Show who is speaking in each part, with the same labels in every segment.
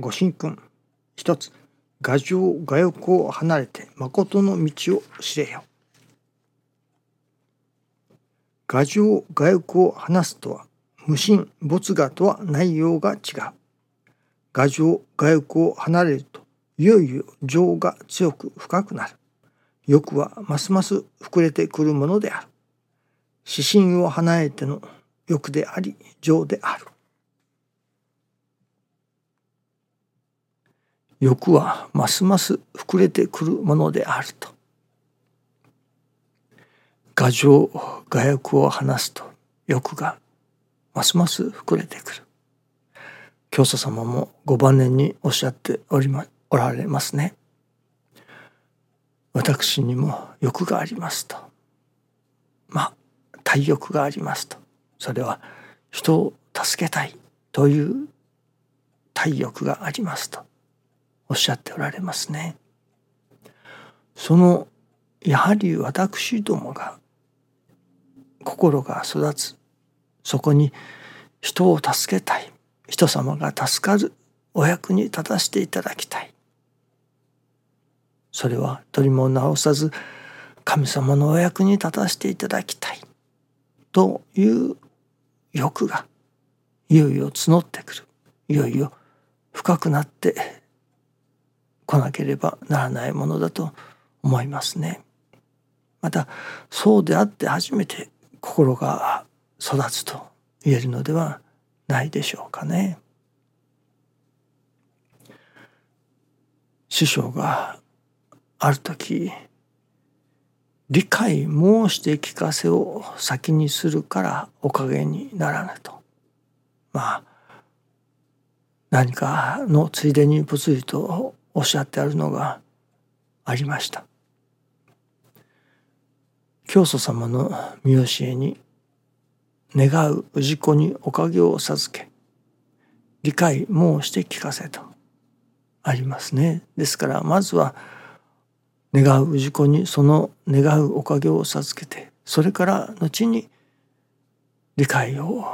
Speaker 1: ご神君一つ牙城牙欲を離れて誠の道を知れよ。牙城牙欲を離すとは無心没我とは内容が違う。牙城牙欲を離れるといよいよ情が強く深くなる。欲はますます膨れてくるものである。指針を離れての欲であり情である。欲はますます膨れてくるものであると。牙城牙欲を離すと欲がますます膨れてくる。教祖様もご晩年におっしゃっておりまおられますね。私にも欲がありますと。まあ体欲がありますと。それは人を助けたいという体欲がありますと。おっしゃっておられますね。そのやはり私どもが心が育つ。そこに人を助けたい。人様が助かる。お役に立たせていただきたい。それは取りも直さず神様のお役に立たせていただきたい。という欲がいよいよ募ってくる。いよいよ深くなって来なければならないものだと思いますね。またそうであって初めて心が育つと言えるのではないでしょうかね。師匠がある時理解申して聞かせを先にするからおかげにならぬとまあ何かのついでにぽつりとおっしゃってあるのがありました。教祖様の見教えに願う氏子におかげを授け理解申して聞かせとありますね。ですからまずは願う氏子にその願うおかげを授けてそれから後に理解を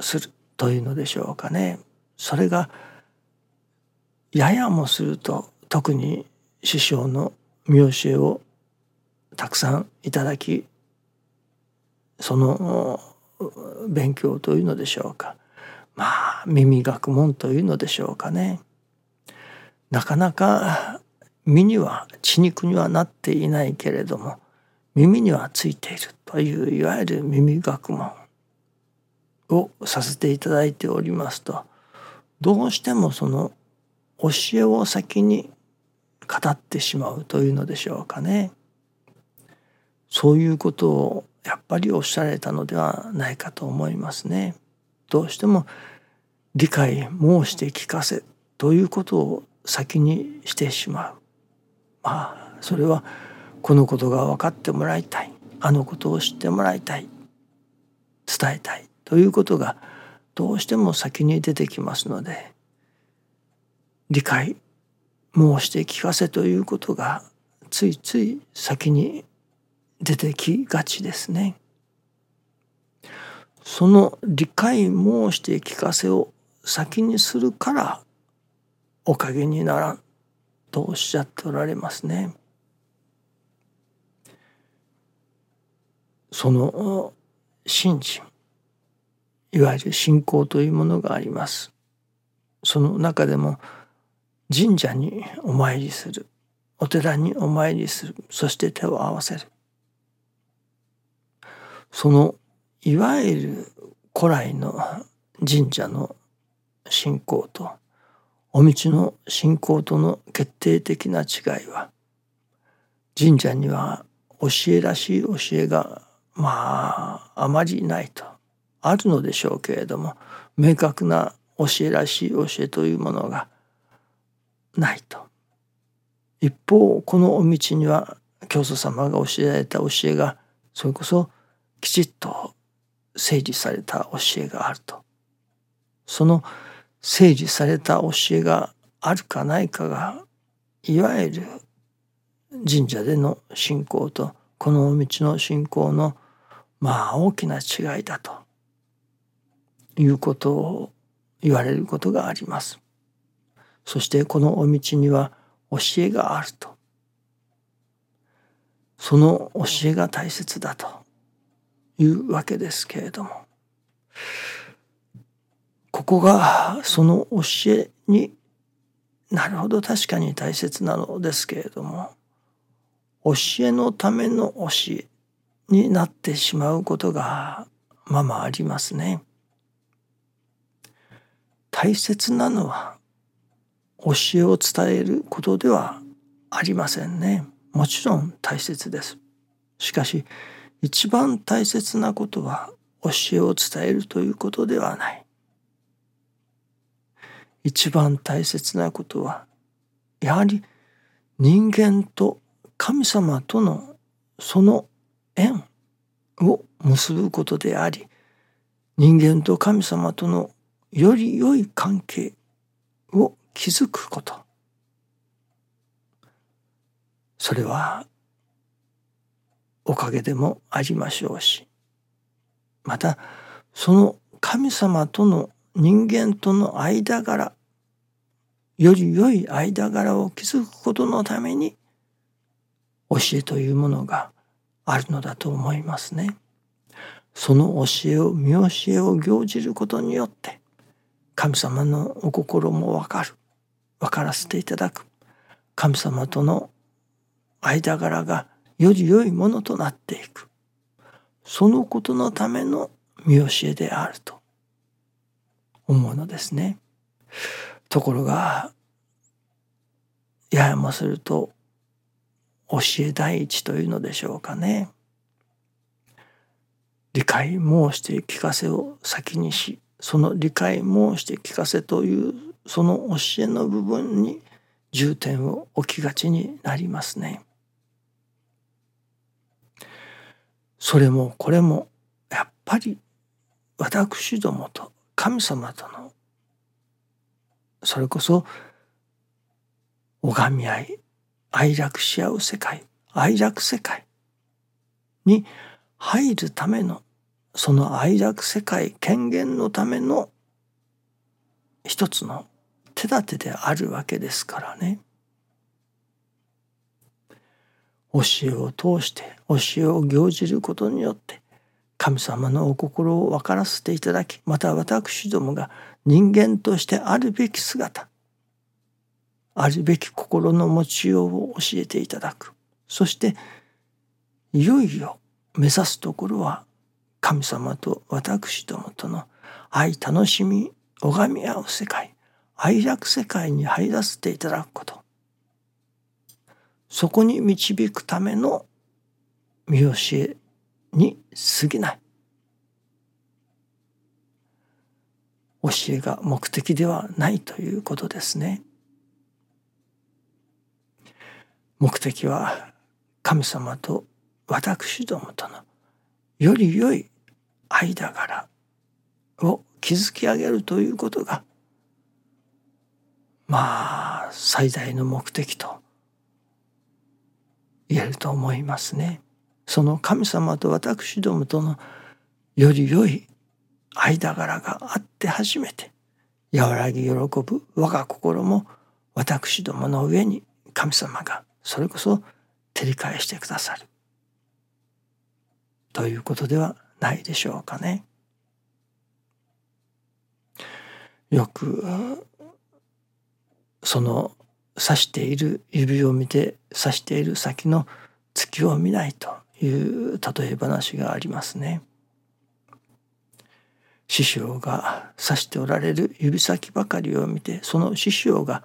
Speaker 1: するというのでしょうかね。それがややもすると特に師匠の見教えをたくさんいただきその勉強というのでしょうか。まあ耳学問というのでしょうかね。なかなか身には血肉にはなっていないけれども耳にはついているといういわゆる耳学問をさせていただいておりますとどうしてもその教えを先に語ってしまうというのでしょうかね。そういうことをやっぱりおっしゃられたのではないかと思いますね。どうしても理解申して聞かせということを先にしてしまう。まあそれはこのことが分かってもらいたいあのことを知ってもらいたい伝えたいということがどうしても先に出てきますので理解申して聞かせということがついつい先に出てきがちですね。その理解申して聞かせを先にするからおかげにならんとおっしゃっておられますね。その信心いわゆる信仰というものがあります。その中でも神社にお参りする。お寺にお参りする。そして手を合わせる。そのいわゆる古来の神社の信仰とお道の信仰との決定的な違いは神社には教えらしい教えがまああまりないとあるのでしょうけれども明確な教えらしい教えというものがないと。一方このお道には教祖様が教えられた教えがそれこそきちっと整理された教えがあると。その整理された教えがあるかないかがいわゆる神社での信仰とこのお道の信仰のまあ大きな違いだということを言われることがあります。そしてこのお道には教えがあると。その教えが大切だというわけですけれどもここがその教えになるほど確かに大切なのですけれども教えのための教えになってしまうことがままありますね。大切なのは教えを伝えることではありませんね。もちろん大切です。しかし一番大切なことは教えを伝えるということではない。一番大切なことはやはり人間と神様とのその縁を結ぶことであり人間と神様とのより良い関係を築くことそれはおかげでもありましょうしまたその神様との人間との間柄より良い間柄を築くことのために教えというものがあるのだと思いますね。その教えを見教えを行じることによって神様のお心もわかる分からせていただく神様との間柄がより良いものとなっていくそのことのための見教えであると思うのですね。ところがややもすると教え第一というのでしょうかね。理解申して聞かせを先にしその理解申して聞かせというその教えの部分に重点を置きがちになりますね。それもこれもやっぱり私どもと神様とのそれこそ拝み合い愛楽し合う世界愛楽世界に入るためのその愛楽世界権限のための一つの手立てであるわけですからね。教えを通して教えを行じることによって神様のお心を分からせていただきまた私どもが人間としてあるべき姿あるべき心の持ちようを教えていただくそしていよいよ目指すところは神様と私どもとの愛楽しみ拝み合う世界愛楽世界に入らせていただくことそこに導くための見教えに過ぎない教えが目的ではないということですね。目的は神様と私どもとのより良い間柄を築き上げるということがまあ最大の目的と言えると思いますね。その神様と私どもとのより良い間柄があって初めて和らぎ喜ぶ我が心も私どもの上に神様がそれこそ照り返してくださるということではないでしょうかね。よくその指している指を見て指している先の月を見ないという例え話がありますね。師匠が指しておられる指先ばかりを見てその師匠が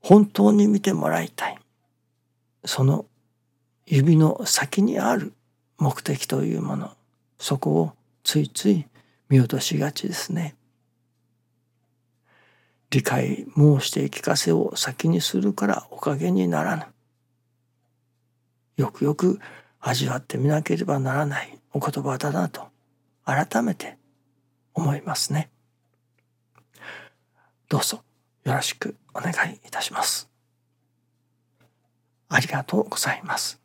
Speaker 1: 本当に見てもらいたいその指の先にある目的というものそこをついつい見落としがちですね。理解申して聞かせを先にするからおかげにならぬ。よくよく味わってみなければならないお言葉だなと改めて思いますね。どうぞよろしくお願いいたします。ありがとうございます。